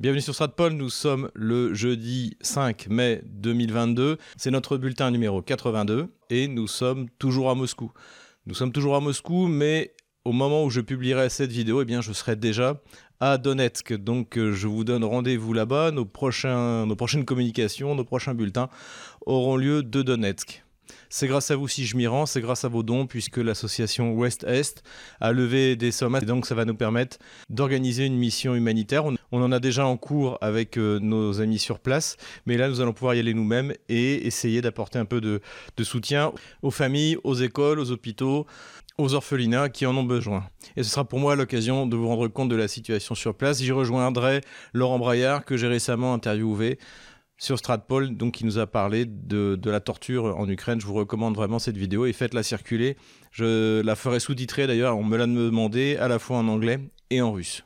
Bienvenue sur Stratpol, nous sommes le jeudi 5 mai 2022. C'est notre bulletin numéro 82 et nous sommes toujours à Moscou. Nous sommes toujours à Moscou, mais au moment où je publierai cette vidéo, eh bien, je serai déjà à Donetsk. Donc euh, je vous donne rendez-vous là-bas. Nos, prochaines communications, nos prochains bulletins auront lieu de Donetsk. C'est grâce à vous si je m'y rends, c'est grâce à vos dons, puisque l'association Ouest-Est a levé des sommes. Et donc ça va nous permettre d'organiser une mission humanitaire. On, en a déjà en cours avec euh, nos amis sur place, mais là nous allons pouvoir y aller nous-mêmes et essayer d'apporter un peu de, de soutien aux familles, aux écoles, aux hôpitaux, aux orphelinats qui en ont besoin. Et ce sera pour moi l'occasion de vous rendre compte de la situation sur place. J'y rejoindrai Laurent Braillard, que j'ai récemment interviewé sur Stratpol, donc qui nous a parlé de, la torture en Ukraine. Je vous recommande vraiment cette vidéo et faites-la circuler. Je la ferai sous-titrer d'ailleurs, on me l'a demandé à la fois en anglais et en russe.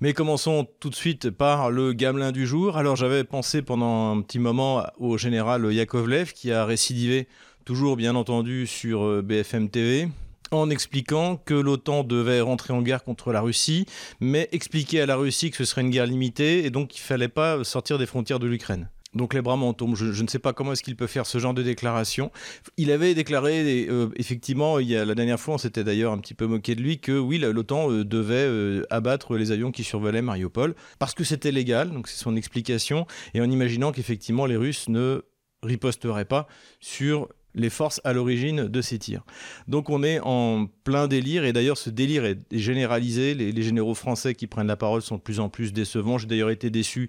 Mais commençons tout de suite par le gamelin du jour. Alors j'avais pensé pendant un petit moment au général Yakovlev qui a récidivé, toujours bien entendu sur euh, BFM TV, en expliquant que l'OTAN devait rentrer en guerre contre la Russie, mais expliquer à la Russie que ce serait une guerre limitée et donc qu'il ne fallait pas sortir des frontières de l'Ukraine. Donc les bras m'en tombent. Je, ne sais pas comment est-ce qu'il peut faire ce genre de déclaration. Il avait déclaré, euh, effectivement, il y la dernière fois, on s'était d'ailleurs un petit peu moqué de lui, que oui, l'OTAN euh, devait euh, abattre les avions qui survolaient Mariupol, parce que c'était légal, donc c'est son explication, et en imaginant qu'effectivement les Russes ne riposteraient pas sur les forces à l'origine de ces tirs. Donc on est en plein délire, et d'ailleurs ce délire est généralisé, les, généraux français qui prennent la parole sont de plus en plus décevants. J'ai d'ailleurs été déçu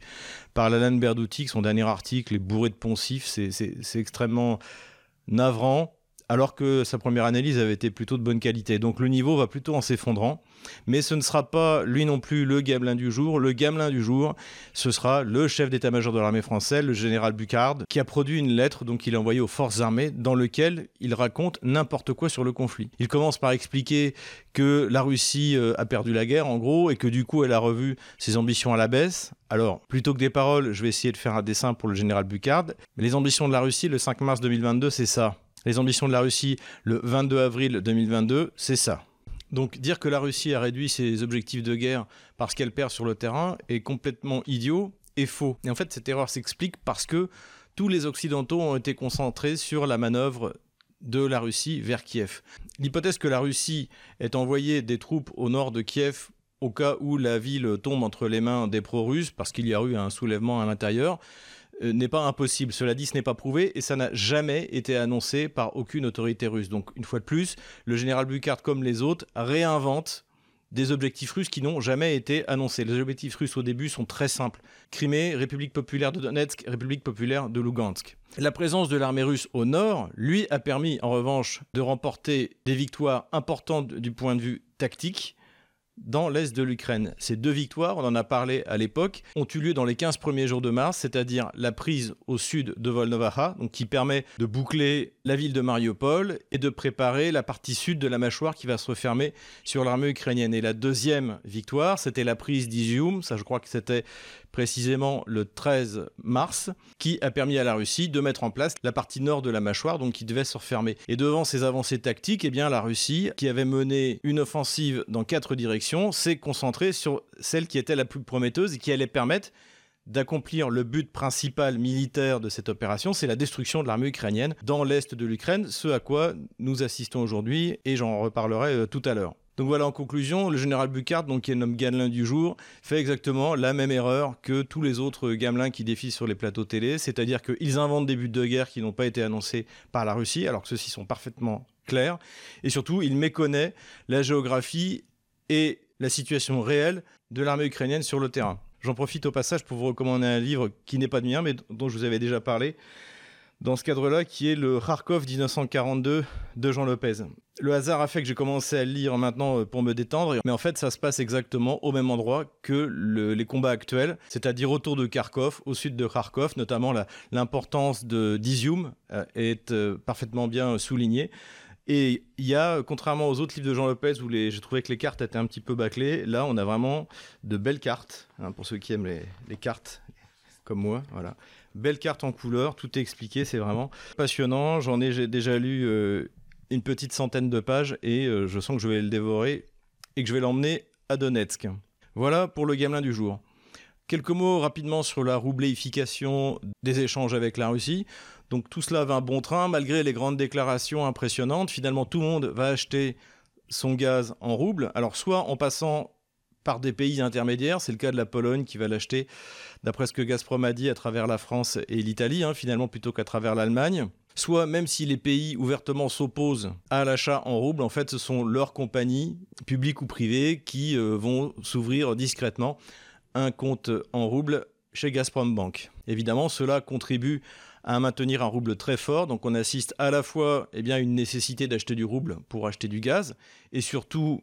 par Lalan Berdouti, son dernier article est bourré de poncifs, c'est extrêmement navrant alors que sa première analyse avait été plutôt de bonne qualité. Donc le niveau va plutôt en s'effondrant. Mais ce ne sera pas lui non plus le gamelin du jour. Le gamelin du jour, ce sera le chef d'état-major de l'armée française, le général Bucard, qui a produit une lettre donc il a envoyée aux forces armées dans lequel il raconte n'importe quoi sur le conflit. Il commence par expliquer que la Russie euh, a perdu la guerre en gros et que du coup elle a revu ses ambitions à la baisse. Alors, plutôt que des paroles, je vais essayer de faire un dessin pour le général Bucard. les ambitions de la Russie le 5 mars 2022, c'est ça les ambitions de la Russie le 22 avril 2022, c'est ça. Donc dire que la Russie a réduit ses objectifs de guerre parce qu'elle perd sur le terrain est complètement idiot et faux. Et en fait, cette erreur s'explique parce que tous les Occidentaux ont été concentrés sur la manœuvre de la Russie vers Kiev. L'hypothèse que la Russie ait envoyé des troupes au nord de Kiev au cas où la ville tombe entre les mains des pro-russes parce qu'il y a eu un soulèvement à l'intérieur, n'est pas impossible. Cela dit, ce n'est pas prouvé et ça n'a jamais été annoncé par aucune autorité russe. Donc, une fois de plus, le général Bucard, comme les autres, réinvente des objectifs russes qui n'ont jamais été annoncés. Les objectifs russes au début sont très simples. Crimée, République populaire de Donetsk, République populaire de Lugansk. La présence de l'armée russe au nord, lui, a permis en revanche de remporter des victoires importantes du point de vue tactique dans l'est de l'Ukraine. Ces deux victoires, on en a parlé à l'époque, ont eu lieu dans les 15 premiers jours de mars, c'est-à-dire la prise au sud de Volnovaha, qui permet de boucler la ville de Mariupol et de préparer la partie sud de la mâchoire qui va se refermer sur l'armée ukrainienne. Et la deuxième victoire, c'était la prise d'Izium, ça je crois que c'était précisément le 13 mars, qui a permis à la Russie de mettre en place la partie nord de la mâchoire, donc qui devait se refermer. Et devant ces avancées tactiques, eh bien la Russie, qui avait mené une offensive dans quatre directions, s'est concentrée sur celle qui était la plus prometteuse et qui allait permettre d'accomplir le but principal militaire de cette opération, c'est la destruction de l'armée ukrainienne dans l'est de l'Ukraine, ce à quoi nous assistons aujourd'hui et j'en reparlerai euh, tout à l'heure. Donc voilà, en conclusion, le général Bucard, donc, qui est nommé Gamelin du jour, fait exactement la même erreur que tous les autres gamelins qui défient sur les plateaux télé, c'est-à-dire qu'ils inventent des buts de guerre qui n'ont pas été annoncés par la Russie, alors que ceux-ci sont parfaitement clairs, et surtout, il méconnaît la géographie et la situation réelle de l'armée ukrainienne sur le terrain. J'en profite au passage pour vous recommander un livre qui n'est pas de mien, mais dont je vous avais déjà parlé, dans ce cadre-là, qui est le Kharkov 1942 de Jean Lopez. Le hasard a fait que j'ai commencé à le lire maintenant euh, pour me détendre, mais en fait ça se passe exactement au même endroit que les combats actuels, c'est-à-dire autour de Kharkov, au sud de Kharkov, notamment l'importance de d'Izium euh, est euh, parfaitement bien soulignée. Et il y a, contrairement aux autres livres de Jean Lopez où j'ai trouvé que les cartes étaient un petit peu bâclées, là on a vraiment de belles cartes, hein, pour ceux qui aiment les, les cartes comme moi, voilà. Belle carte en couleur, tout est expliqué, c'est vraiment passionnant. J'en ai déjà lu euh, une petite centaine de pages et euh, je sens que je vais le dévorer et que je vais l'emmener à Donetsk. Voilà pour le gamelin du jour. Quelques mots rapidement sur la roubléification des échanges avec la Russie. Donc tout cela va un bon train, malgré les grandes déclarations impressionnantes. Finalement, tout le monde va acheter son gaz en rouble. Alors soit en passant par des pays intermédiaires, c'est le cas de la Pologne qui va l'acheter, d'après ce que Gazprom a dit, à travers la France et l'Italie, hein, finalement plutôt qu'à travers l'Allemagne. Soit même si les pays ouvertement s'opposent à l'achat en rouble, en fait ce sont leurs compagnies, publiques ou privées, qui euh, vont s'ouvrir discrètement un compte en rouble chez Gazprom Bank. Évidemment, cela contribue à maintenir un rouble très fort. Donc on assiste à la fois eh bien, une nécessité d'acheter du rouble pour acheter du gaz, et surtout,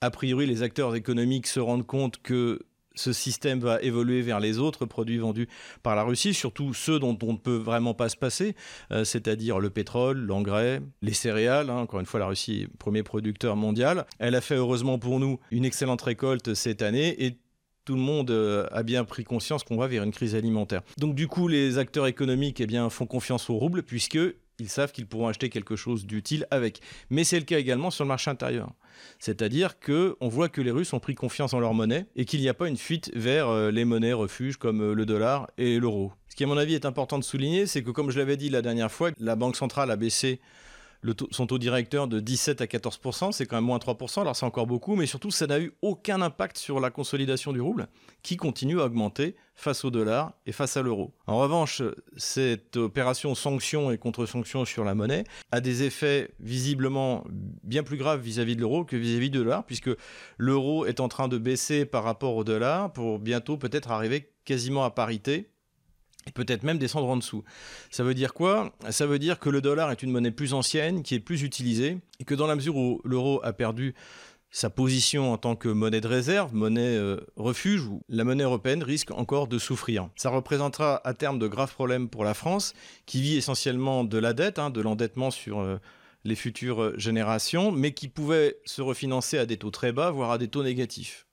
a priori, les acteurs économiques se rendent compte que ce système va évoluer vers les autres produits vendus par la Russie, surtout ceux dont on ne peut vraiment pas se passer, euh, c'est-à-dire le pétrole, l'engrais, les céréales. Hein. Encore une fois, la Russie est premier producteur mondial. Elle a fait heureusement pour nous une excellente récolte cette année et tout le monde euh, a bien pris conscience qu'on va vers une crise alimentaire. Donc du coup, les acteurs économiques eh bien, font confiance au rouble puisque ils savent qu'ils pourront acheter quelque chose d'utile avec. Mais c'est le cas également sur le marché intérieur. C'est-à-dire que on voit que les Russes ont pris confiance en leur monnaie et qu'il n'y a pas une fuite vers euh, les monnaies refuges comme euh, le dollar et l'euro. Ce qui à mon avis est important de souligner, c'est que comme je l'avais dit la dernière fois, la Banque centrale a baissé son taux directeur de 17 à 14%, c'est quand même moins 3%, alors c'est encore beaucoup, mais surtout ça n'a eu aucun impact sur la consolidation du rouble, qui continue à augmenter face au dollar et face à l'euro. En revanche, cette opération sanction et contre-sanction sur la monnaie a des effets visiblement bien plus graves vis-à-vis de l'euro que vis-à-vis -vis de dollar, puisque l'euro est en train de baisser par rapport au dollar pour bientôt peut-être arriver quasiment à parité peut-être même descendre en dessous. Ça veut dire quoi? Ça veut dire que le dollar est une monnaie plus ancienne, qui est plus utilisée, et que dans la mesure où l'euro a perdu sa position en tant que monnaie de réserve, monnaie euh, refuge, la monnaie européenne risque encore de souffrir. Ça représentera à terme de graves problèmes pour la France, qui vit essentiellement de la dette, hein, de l'endettement sur euh, les futures générations, mais qui pouvait se refinancer à des taux très bas, voire à des taux négatifs.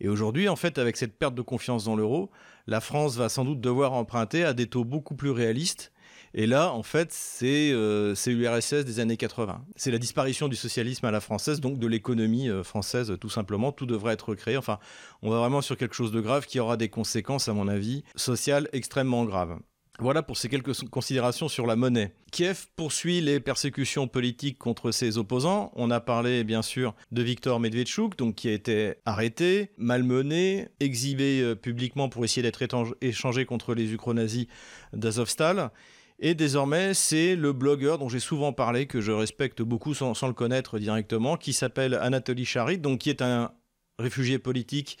Et aujourd'hui, en fait, avec cette perte de confiance dans l'euro, la France va sans doute devoir emprunter à des taux beaucoup plus réalistes. Et là, en fait, c'est euh, l'URSS des années 80. C'est la disparition du socialisme à la française, donc de l'économie euh, française, tout simplement. Tout devrait être créé. Enfin, on va vraiment sur quelque chose de grave qui aura des conséquences, à mon avis, sociales extrêmement graves. Voilà pour ces quelques considérations sur la monnaie. Kiev poursuit les persécutions politiques contre ses opposants. On a parlé bien sûr de Viktor Medvedchuk, donc qui a été arrêté, malmené, exhibé euh, publiquement pour essayer d'être échangé contre les ukronazis d'Azovstal. Et désormais, c'est le blogueur dont j'ai souvent parlé, que je respecte beaucoup sans, le connaître directement, qui s'appelle Anatoly Charit, donc qui est un réfugié politique,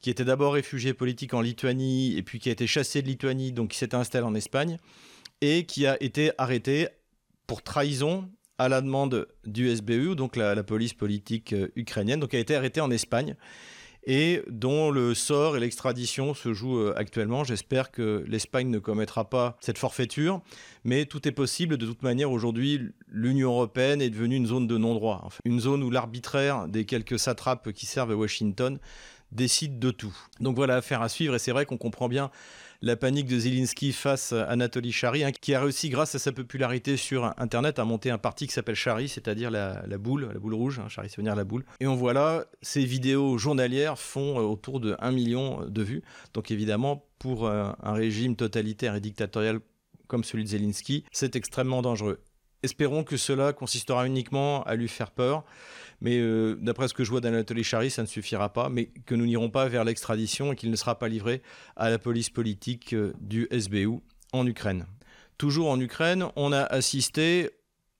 qui était d'abord réfugié politique en Lituanie et puis qui a été chassé de Lituanie, donc qui s'est installé en Espagne et qui a été arrêté pour trahison à la demande du SBU, donc la, la police politique euh, ukrainienne, donc a été arrêté en Espagne et dont le sort et l'extradition se jouent euh, actuellement. J'espère que l'Espagne ne commettra pas cette forfaiture, mais tout est possible. De toute manière, aujourd'hui, l'Union européenne est devenue une zone de non-droit, une zone où l'arbitraire des quelques satrapes qui servent à Washington décide de tout. Donc voilà, affaire à suivre, et c'est vrai qu'on comprend bien la panique de Zelensky face à Anatoly Chari, hein, qui a réussi, grâce à sa popularité sur Internet, à monter un parti qui s'appelle Chari, c'est-à-dire la, boule, la boule rouge. Hein, Chari, ça veut dire la boule. Et on voit là, ces vidéos journalières font euh, autour de 1 million de vues. Donc évidemment, pour euh, un régime totalitaire et dictatorial comme celui de Zelensky, c'est extrêmement dangereux. Espérons que cela consistera uniquement à lui faire peur, mais euh, d'après ce que je vois d'Anatoly Chari, ça ne suffira pas, mais que nous n'irons pas vers l'extradition et qu'il ne sera pas livré à la police politique euh, du SBU en Ukraine. Toujours en Ukraine, on a assisté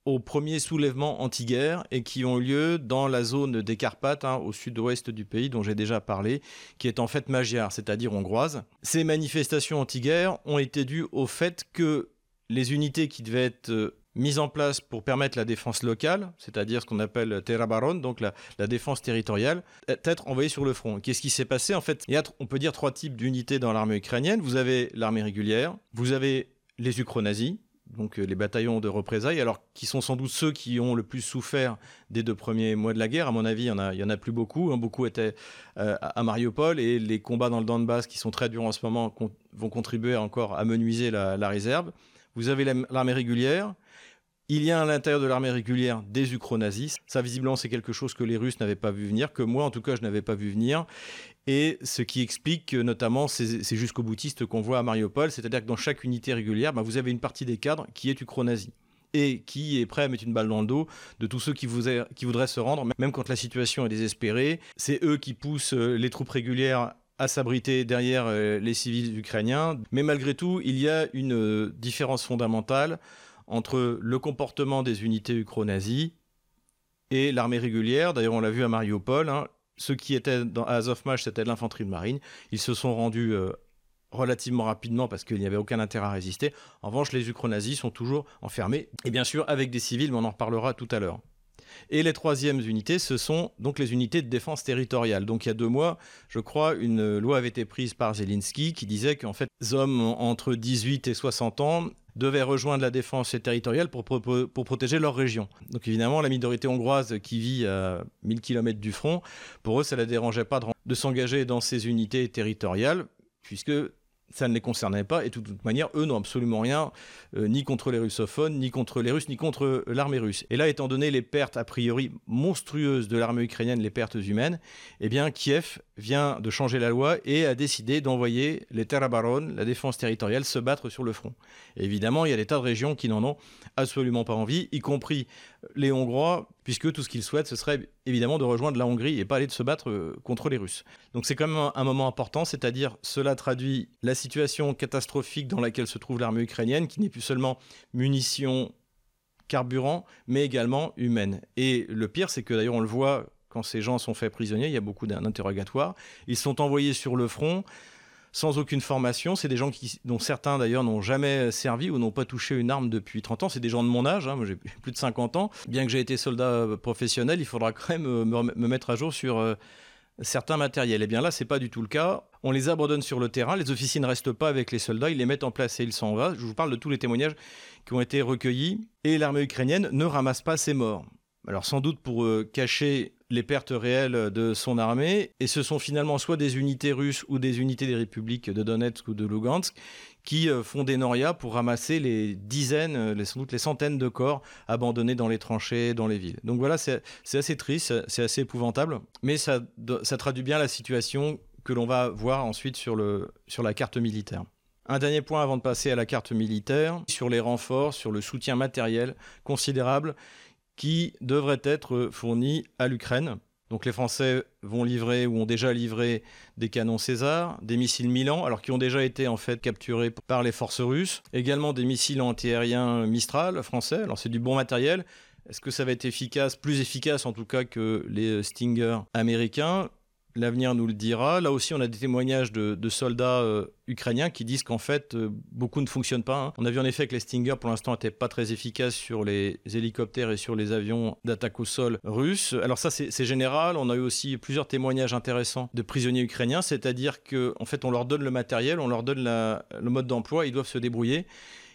aux premiers soulèvements anti-guerre et qui ont lieu dans la zone des Carpates, hein, au sud-ouest du pays, dont j'ai déjà parlé, qui est en fait magyare, c'est-à-dire hongroise. Ces manifestations anti-guerre ont été dues au fait que les unités qui devaient être euh, mise en place pour permettre la défense locale, c'est-à-dire ce qu'on appelle Terra Baron, donc la, défense territoriale, être envoyée sur le front. Qu'est-ce qui s'est passé En fait, il y a, on peut dire, trois types d'unités dans l'armée ukrainienne. Vous avez l'armée régulière, vous avez les ukronazis, donc euh, les bataillons de représailles, alors qui sont sans doute ceux qui ont le plus souffert des deux premiers mois de la guerre. À mon avis, il y en a, plus beaucoup. Hein. Beaucoup étaient euh, à Mariupol et les combats dans le Donbass, qui sont très durs en ce moment, vont contribuer encore à menuiser la réserve. Vous avez l'armée régulière, Il y a à l'intérieur de l'armée régulière des ukronazis. Ça, visiblement, c'est quelque chose que les Russes n'avaient pas vu venir, que moi, en tout cas, je n'avais pas vu venir. Et ce qui explique notamment ces, jusqu'au boutiste qu'on voit à Mariupol, c'est-à-dire que dans chaque unité régulière, bah, vous avez une partie des cadres qui est ukronazi et qui est prêt à mettre une balle dans le dos de tous ceux qui, qui voudraient se rendre, même quand la situation est désespérée. C'est eux qui poussent euh, les troupes régulières à s'abriter derrière euh, les civils ukrainiens. Mais malgré tout, il y a une euh, différence fondamentale entre le comportement des unités ukro-nazis et l'armée régulière. D'ailleurs, on l'a vu à Mariupol. Hein. Ceux qui étaient dans, à Azovmaj, c'était l'infanterie de marine. Ils se sont rendus euh, relativement rapidement parce qu'il n'y avait aucun intérêt à résister. En revanche, les ukro-nazis sont toujours enfermés. Et bien sûr, avec des civils, mais on en reparlera tout à l'heure. Et les troisièmes unités, ce sont donc les unités de défense territoriale. Donc il y a deux mois, je crois, une loi avait été prise par Zelensky qui disait qu'en fait, les hommes entre 18 et 60 ans devaient rejoindre la défense territoriale pour, pour, protéger leur région. Donc évidemment, la minorité hongroise qui vit à 1000 km du front, pour eux, ça ne la dérangeait pas de, de s'engager dans ces unités territoriales, puisque ça ne les concernait pas et de toute manière, eux n'ont absolument rien euh, ni contre les russophones, ni contre les Russes, ni contre euh, l'armée russe. Et là, étant donné les pertes a priori monstrueuses de l'armée ukrainienne, les pertes humaines, eh bien Kiev vient de changer la loi et a décidé d'envoyer les Terabaron, la défense territoriale, se battre sur le front. évidemment, il y a des tas de régions qui n'en ont absolument pas envie, y compris les Hongrois, puisque tout ce qu'ils souhaitent, ce serait évidemment de rejoindre la Hongrie et pas aller de se battre euh, contre les Russes. Donc c'est quand même un, moment important, c'est-à-dire cela traduit la situation catastrophique dans laquelle se trouve l'armée ukrainienne, qui n'est plus seulement munitions, carburant, mais également humaine. Et le pire, c'est que d'ailleurs on le voit quand ces gens sont faits prisonniers, il y a beaucoup d'interrogatoires. Ils sont envoyés sur le front sans aucune formation. C'est des gens dont certains d'ailleurs n'ont jamais servi ou n'ont pas touché une arme depuis 30 ans. C'est des gens de mon âge, hein. moi j'ai plus de 50 ans. Bien que j'ai été soldat professionnel, il faudra quand même euh, me, mettre à jour sur euh, certains matériels. Et eh bien là, c'est pas du tout le cas. On les abandonne sur le terrain, les officiers ne restent pas avec les soldats, ils les mettent en place et ils s'en vont. Je vous parle de tous les témoignages qui ont été recueillis. Et l'armée ukrainienne ne ramasse pas ses morts. Alors sans doute pour euh, cacher les pertes réelles de son armée, et ce sont finalement soit des unités russes ou des unités des républiques de Donetsk ou de Lugansk qui euh, font des norias pour ramasser les dizaines, euh, les, sans doute les centaines de corps abandonnés dans les tranchées, dans les villes. Donc voilà, c'est assez triste, c'est assez épouvantable, mais ça, ça traduit bien la situation que l'on va voir ensuite sur, le, sur la carte militaire. Un dernier point avant de passer à la carte militaire, sur les renforts, sur le soutien matériel considérable qui devrait être fourni à l'Ukraine. Donc les Français vont livrer ou ont déjà livré des canons César, des missiles Milan, alors qui ont déjà été en fait capturés par les forces russes, également des missiles antiaériens Mistral français. Alors c'est du bon matériel. Est-ce que ça va être efficace, plus efficace en tout cas que les Stinger américains? L'avenir nous le dira. Là aussi, on a des témoignages de, soldats euh, ukrainiens qui disent qu'en fait, euh, beaucoup ne fonctionnent pas. Hein. On a vu en effet que les Stinger, pour l'instant, n'étaient pas très efficaces sur les hélicoptères et sur les avions d'attaque au sol russes. Alors ça, c'est général. On a eu aussi plusieurs témoignages intéressants de prisonniers ukrainiens, c'est-à-dire qu'en fait, on leur donne le matériel, on leur donne le mode d'emploi, ils doivent se débrouiller.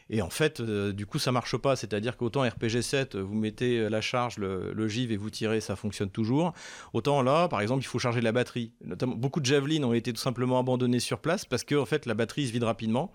Et en fait, euh, du coup, ça marche pas. C'est-à-dire qu'autant RPG 7, vous mettez euh, la charge, le, et vous tirez, ça fonctionne toujours. Autant là, par exemple, il faut charger la batterie. Notamment, beaucoup de javelines ont été tout simplement abandonnés sur place parce que en fait, la batterie se vide rapidement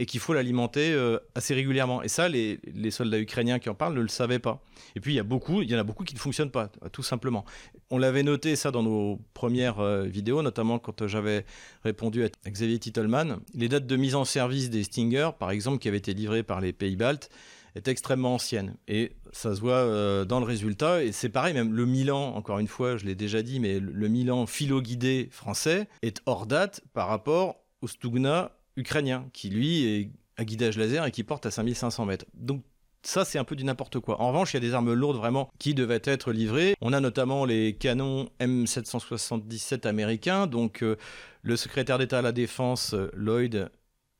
et qu'il faut l'alimenter euh, assez régulièrement. Et ça, les, soldats ukrainiens qui en parlent ne le savaient pas. Et puis, il y, a beaucoup, il y en a beaucoup qui ne fonctionnent pas, tout simplement. On l'avait noté, ça, dans nos premières euh, vidéos, notamment quand j'avais répondu à Xavier Titelman. Les dates de mise en service des Stinger, par exemple, qui avaient été livrées par les pays baltes, étaient extrêmement anciennes. Et ça se voit euh, dans le résultat. Et c'est pareil, même le Milan, encore une fois, je l'ai déjà dit, mais le Milan philo-guidé français est hors date par rapport au Stugna ukrainien, qui lui est à guidage laser et qui porte à 5500 mètres. Donc ça, c'est un peu du n'importe quoi. En revanche, il y a des armes lourdes vraiment qui devaient être livrées. On a notamment les canons M777 américains. Donc, euh, le secrétaire d'État à la Défense, euh, Lloyd,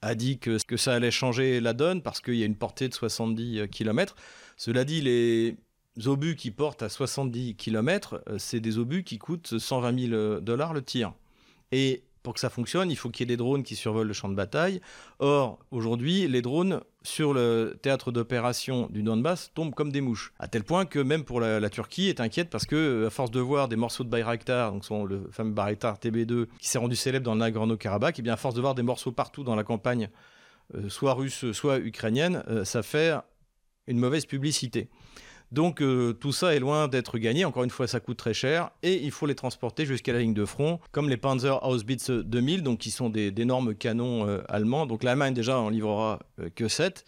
a dit que, que ça allait changer la donne parce qu'il y a une portée de 70 km. Cela dit, les obus qui portent à 70 km, euh, c'est des obus qui coûtent 120 000 dollars le tir. Et pour que ça fonctionne, il faut qu'il y ait des drones qui survolent le champ de bataille. Or, aujourd'hui, les drones sur le théâtre d'opération du Donbass tombent comme des mouches. À tel point que même pour la, Turquie est inquiète parce que, à force de voir des morceaux de Bayraktar, donc le fameux Bayraktar TB2, qui s'est rendu célèbre dans le Nagorno-Karabakh, eh bien à force de voir des morceaux partout dans la campagne, euh, soit russe, soit ukrainienne, euh, ça fait une mauvaise publicité. Donc euh, tout ça est loin d'être gagné. Encore une fois, ça coûte très cher et il faut les transporter jusqu'à la ligne de front, comme les Panzer Hausbitz 2000, donc qui sont d'énormes canons euh, allemands. Donc l'Allemagne déjà en livrera euh, que 7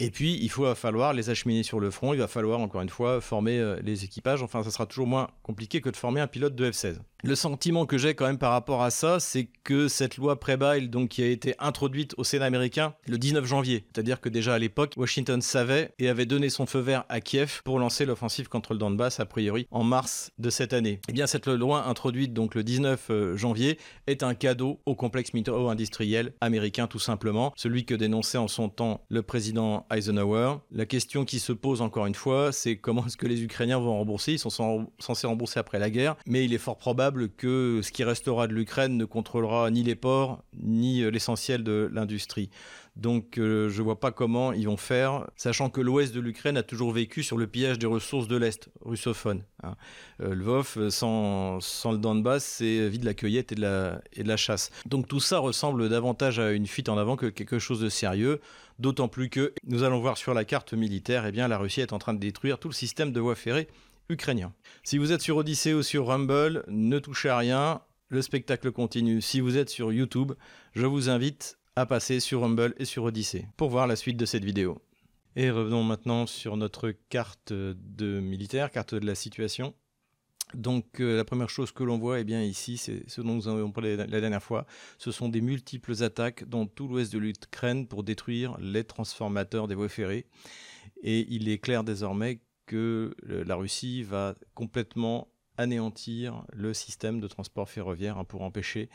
et puis, il va falloir les acheminer sur le front, il va falloir encore une fois former les équipages. Enfin, ça sera toujours moins compliqué que de former un pilote de F-16. Le sentiment que j'ai quand même par rapport à ça, c'est que cette loi Prebail, donc qui a été introduite au Sénat américain le 19 janvier, c'est-à-dire que déjà à l'époque, Washington savait et avait donné son feu vert à Kiev pour lancer l'offensive contre le Donbass a priori en mars de cette année. Et eh bien cette loi introduite donc le 19 euh, janvier est un cadeau au complexe militaro-industriel américain tout simplement, celui que dénonçait en son temps le président Eisenhower. La question qui se pose encore une fois, c'est comment est-ce que les Ukrainiens vont rembourser? Ils sont censés rembourser après la guerre, mais il est fort probable que ce qui restera de l'Ukraine ne contrôlera ni les ports, ni euh, l'essentiel de l'industrie. Donc euh, je ne vois pas comment ils vont faire, sachant que l'ouest de l'Ukraine a toujours vécu sur le pillage des ressources de l'Est, russophone. Hein. Euh, Lvov, sans, sans, le Donbass, c'est vie de la cueillette et de la, et de la chasse. Donc tout ça ressemble davantage à une fuite en avant que quelque chose de sérieux, d'autant plus que nous allons voir sur la carte militaire, eh bien, la Russie est en train de détruire tout le système de voies ferrées Si vous êtes sur Odyssey ou sur Rumble, ne touchez à rien, le spectacle continue. Si vous êtes sur YouTube, je vous invite à passer sur Rumble et sur Odyssey pour voir la suite de cette vidéo. Et revenons maintenant sur notre carte de militaire, carte de la situation. Donc euh, la première chose que l'on voit, eh bien ici, c'est ce dont nous avons parlé la dernière fois, ce sont des multiples attaques dans tout l'ouest de l'Ukraine pour détruire les transformateurs des voies ferrées. Et il est clair désormais que la Russie va complètement anéantir le système de transport ferroviaire hein, pour empêcher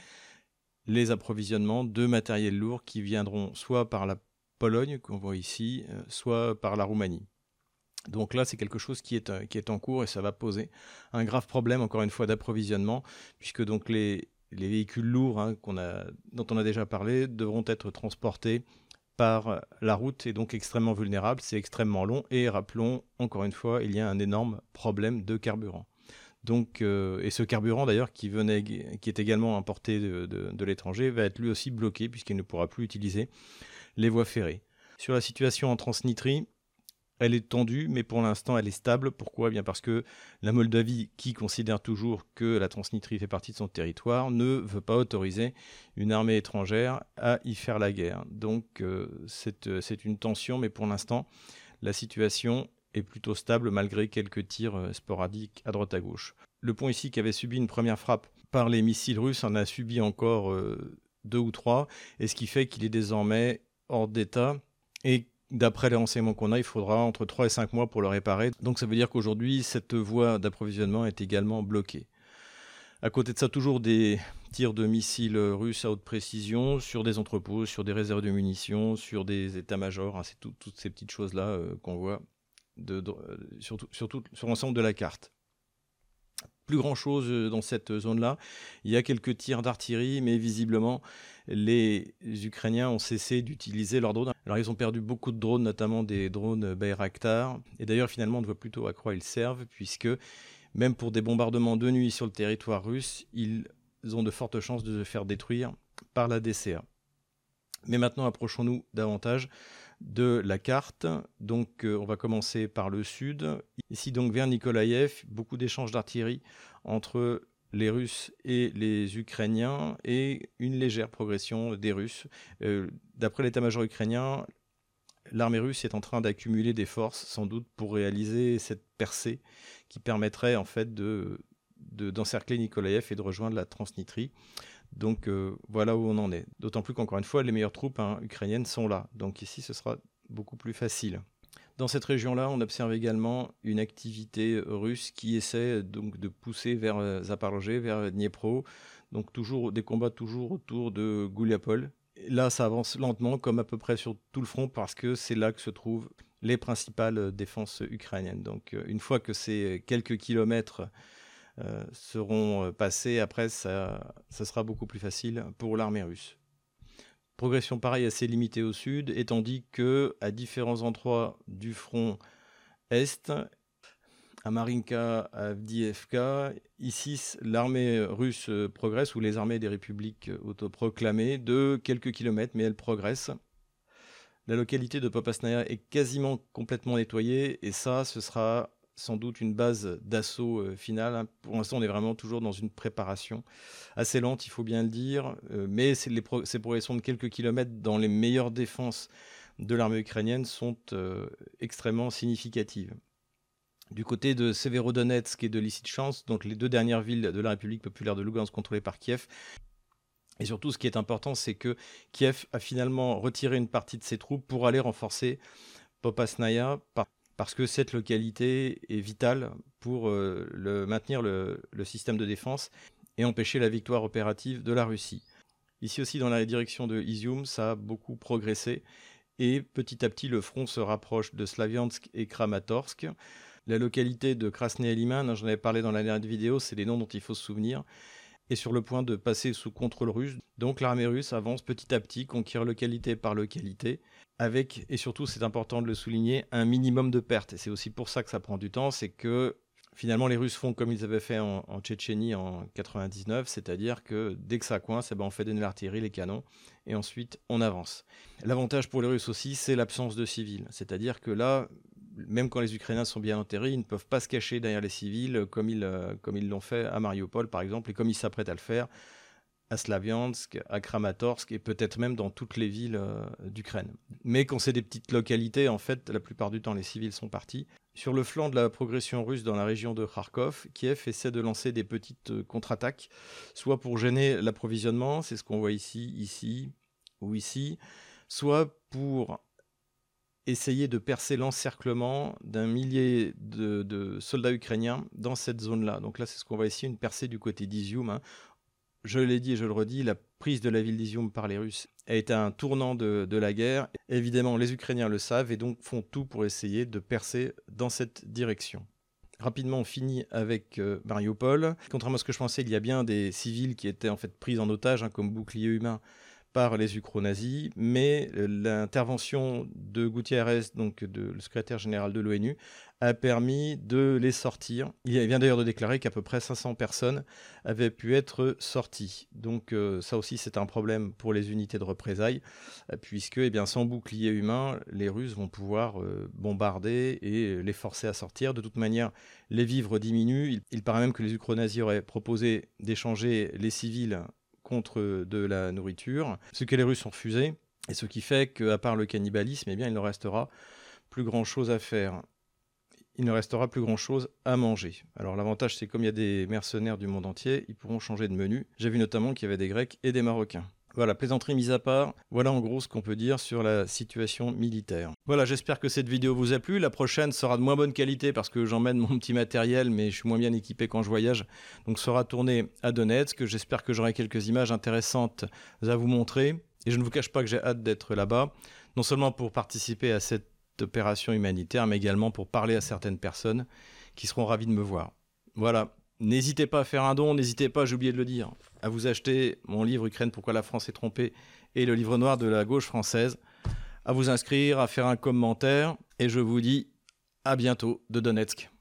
les approvisionnements de matériel lourd qui viendront soit par la Pologne, qu'on voit ici, euh, soit par la Roumanie. Donc là, c'est quelque chose qui est, euh, qui est en cours et ça va poser un grave problème, encore une fois, d'approvisionnement, puisque les, véhicules lourds hein, dont on a déjà parlé devront être transportés par la route est donc extrêmement vulnérable, c'est extrêmement long et rappelons encore une fois, il y a un énorme problème de carburant. Euh, et ce carburant d'ailleurs qui qui est également importé de, l'étranger, va être lui aussi bloqué puisqu'il ne pourra plus utiliser les voies ferrées. Sur la situation en Transnistrie, elle est tendue, mais pour l'instant, elle est stable. Pourquoi? Eh Bien parce que la Moldavie, qui considère toujours que la Transnistrie fait partie de son territoire, ne veut pas autoriser une armée étrangère à y faire la guerre. Donc, euh, euh, c'est une tension, mais pour l'instant, la situation est plutôt stable malgré quelques tirs euh, sporadiques à droite à gauche. Le pont ici, qui avait subi une première frappe par les missiles russes, en a subi encore deux ou trois, et ce qui fait qu'il est désormais hors d'état et D'après les renseignements qu'on a, il faudra entre 3 et 5 mois pour le réparer. Donc ça veut dire qu'aujourd'hui, cette voie d'approvisionnement est également bloquée. À côté de ça, toujours des tirs de missiles russes à haute précision sur des entrepôts, sur des réserves de munitions, sur des états-majors. Hein, c'est toutes ces petites choses-là euh, qu'on voit de, surtout, sur l'ensemble de la carte plus grand chose euh, dans cette zone-là. Il y a quelques tirs d'artillerie, mais visiblement, les Ukrainiens ont cessé d'utiliser leurs drones. Alors, ils ont perdu beaucoup de drones, notamment des drones Bayraktar. Et d'ailleurs, finalement, on voit plutôt à quoi ils servent, puisque même pour des bombardements de nuit sur le territoire russe, ils ont de fortes chances de se faire détruire par la DCA. Mais maintenant, approchons-nous davantage de la carte. Donc euh, on va commencer par le sud. Ici donc vers Nikolaïev, beaucoup d'échanges d'artillerie entre les Russes et les Ukrainiens et une légère progression des Russes. Euh, d'après l'état-major ukrainien, l'armée russe est en train d'accumuler des forces sans doute pour réaliser cette percée qui permettrait en fait de d'encercler Nikolaïev et de rejoindre la Transnistrie. Donc euh, voilà où on en est. D'autant plus qu'encore une fois, les meilleures troupes hein, ukrainiennes sont là. Donc ici, ce sera beaucoup plus facile. Dans cette région-là, on observe également une activité russe qui essaie donc de pousser vers euh, Zaporozhye, vers Dniepro. Donc toujours des combats toujours autour de Gouliapol. Là, ça avance lentement, comme à peu près sur tout le front, parce que c'est là que se trouvent les principales défenses ukrainiennes. Donc euh, une fois que ces quelques kilomètres euh, seront euh, passés, après, ça sera beaucoup plus facile pour l'armée russe. Progression pareille assez limitée au sud, et tandis que à différents endroits du front est, à Marinka, à Avdiivka, ici l'armée russe progresse, ou les armées des républiques autoproclamées, de quelques kilomètres, mais elle progresse. La localité de Popasnaya est quasiment complètement nettoyée et ça, ce sera sans doute une base d'assaut euh, finale. Hein. Pour l'instant, on est vraiment toujours dans une préparation assez lente, il faut bien le dire, euh, mais ces progressions de quelques kilomètres dans les meilleures défenses de l'armée ukrainienne sont euh, extrêmement significatives. Du côté de Severodonetsk et de Lysychansk, donc les deux dernières villes de la République populaire de Lugansk contrôlées par Kiev, et surtout, ce qui est important, c'est que Kiev a finalement retiré une partie de ses troupes pour aller renforcer Popasnaya, parce que cette localité est vitale pour euh, maintenir le, système de défense et empêcher la victoire opérative de la Russie. Ici aussi, dans la direction de Izium, ça a beaucoup progressé et petit à petit, le front se rapproche de Slaviansk et Kramatorsk. La localité de Krasny Liman, hein, j'en avais parlé dans la dernière vidéo, c'est les noms dont il faut se souvenir, est sur le point de passer sous contrôle russe. Donc l'armée russe avance petit à petit, conquiert localité par localité, avec, et surtout c'est important de le souligner, un minimum de pertes. Et c'est aussi pour ça que ça prend du temps, c'est que finalement les Russes font comme ils avaient fait en, Tchétchénie en 99, c'est-à-dire que dès que ça coince, eh ben on fait donner l'artillerie, les canons, et ensuite on avance. L'avantage pour les Russes aussi, c'est l'absence de civils, c'est-à-dire que là, même quand les Ukrainiens sont bien enterrés, ils ne peuvent pas se cacher derrière les civils comme ils euh, comme ils l'ont fait à Mariupol par exemple, et comme ils s'apprêtent à le faire à Slaviansk, à Kramatorsk et peut-être même dans toutes les villes euh, d'Ukraine. Mais quand c'est des petites localités, en fait, la plupart du temps, les civils sont partis. Sur le flanc de la progression russe dans la région de Kharkov, Kiev essaie de lancer des petites euh, contre-attaques, soit pour gêner l'approvisionnement, c'est ce qu'on voit ici, ici ou ici, soit pour essayer de percer l'encerclement d'un millier de, soldats ukrainiens dans cette zone-là. Donc là, c'est ce qu'on voit ici, une percée du côté d'Izium. Hein. Je l'ai dit et je le redis, la prise de la ville d'Izium par les Russes été un tournant de, la guerre. Évidemment, les Ukrainiens le savent et donc font tout pour essayer de percer dans cette direction. Rapidement, on finit avec euh, Mariupol. Contrairement à ce que je pensais, il y a bien des civils qui étaient en fait pris en otage hein, comme bouclier humain par les ukro-nazis, mais euh, l'intervention de Gutiérrez, donc de, le secrétaire général de l'ONU, a permis de les sortir. Il vient d'ailleurs de déclarer qu'à peu près 500 personnes avaient pu être sorties. Donc euh, ça aussi c'est un problème pour les unités de représailles, euh, puisque eh sans bouclier humain, les Russes vont pouvoir bombarder et les forcer à sortir. De toute manière, les vivres diminuent. Il, paraît même que les ukro-nazis auraient proposé d'échanger les civils contre de la nourriture, ce que les Russes ont refusé, et ce qui fait qu'à part le cannibalisme, eh bien, il ne restera plus grand-chose à faire. Il ne restera plus grand-chose à manger. Alors l'avantage, c'est comme il y a des mercenaires du monde entier, ils pourront changer de menu. J'ai vu notamment qu'il y avait des Grecs et des Marocains. Voilà, plaisanterie mise à part, voilà en gros ce qu'on peut dire sur la situation militaire. Voilà, j'espère que cette vidéo vous a plu. La prochaine sera de moins bonne qualité parce que j'emmène mon petit matériel, mais je suis moins bien équipé quand je voyage. Donc sera tournée à Donetsk. J'espère que j'aurai quelques images intéressantes à vous montrer. Et je ne vous cache pas que j'ai hâte d'être là-bas, non seulement pour participer à cette opération humanitaire, mais également pour parler à certaines personnes qui seront ravies de me voir. Voilà, N'hésitez pas à faire un don, n'hésitez pas, j'ai oublié de le dire, à vous acheter mon livre Ukraine, pourquoi la France est trompée et le livre noir de la gauche française, à vous inscrire, à faire un commentaire, et je vous dis à bientôt de Donetsk.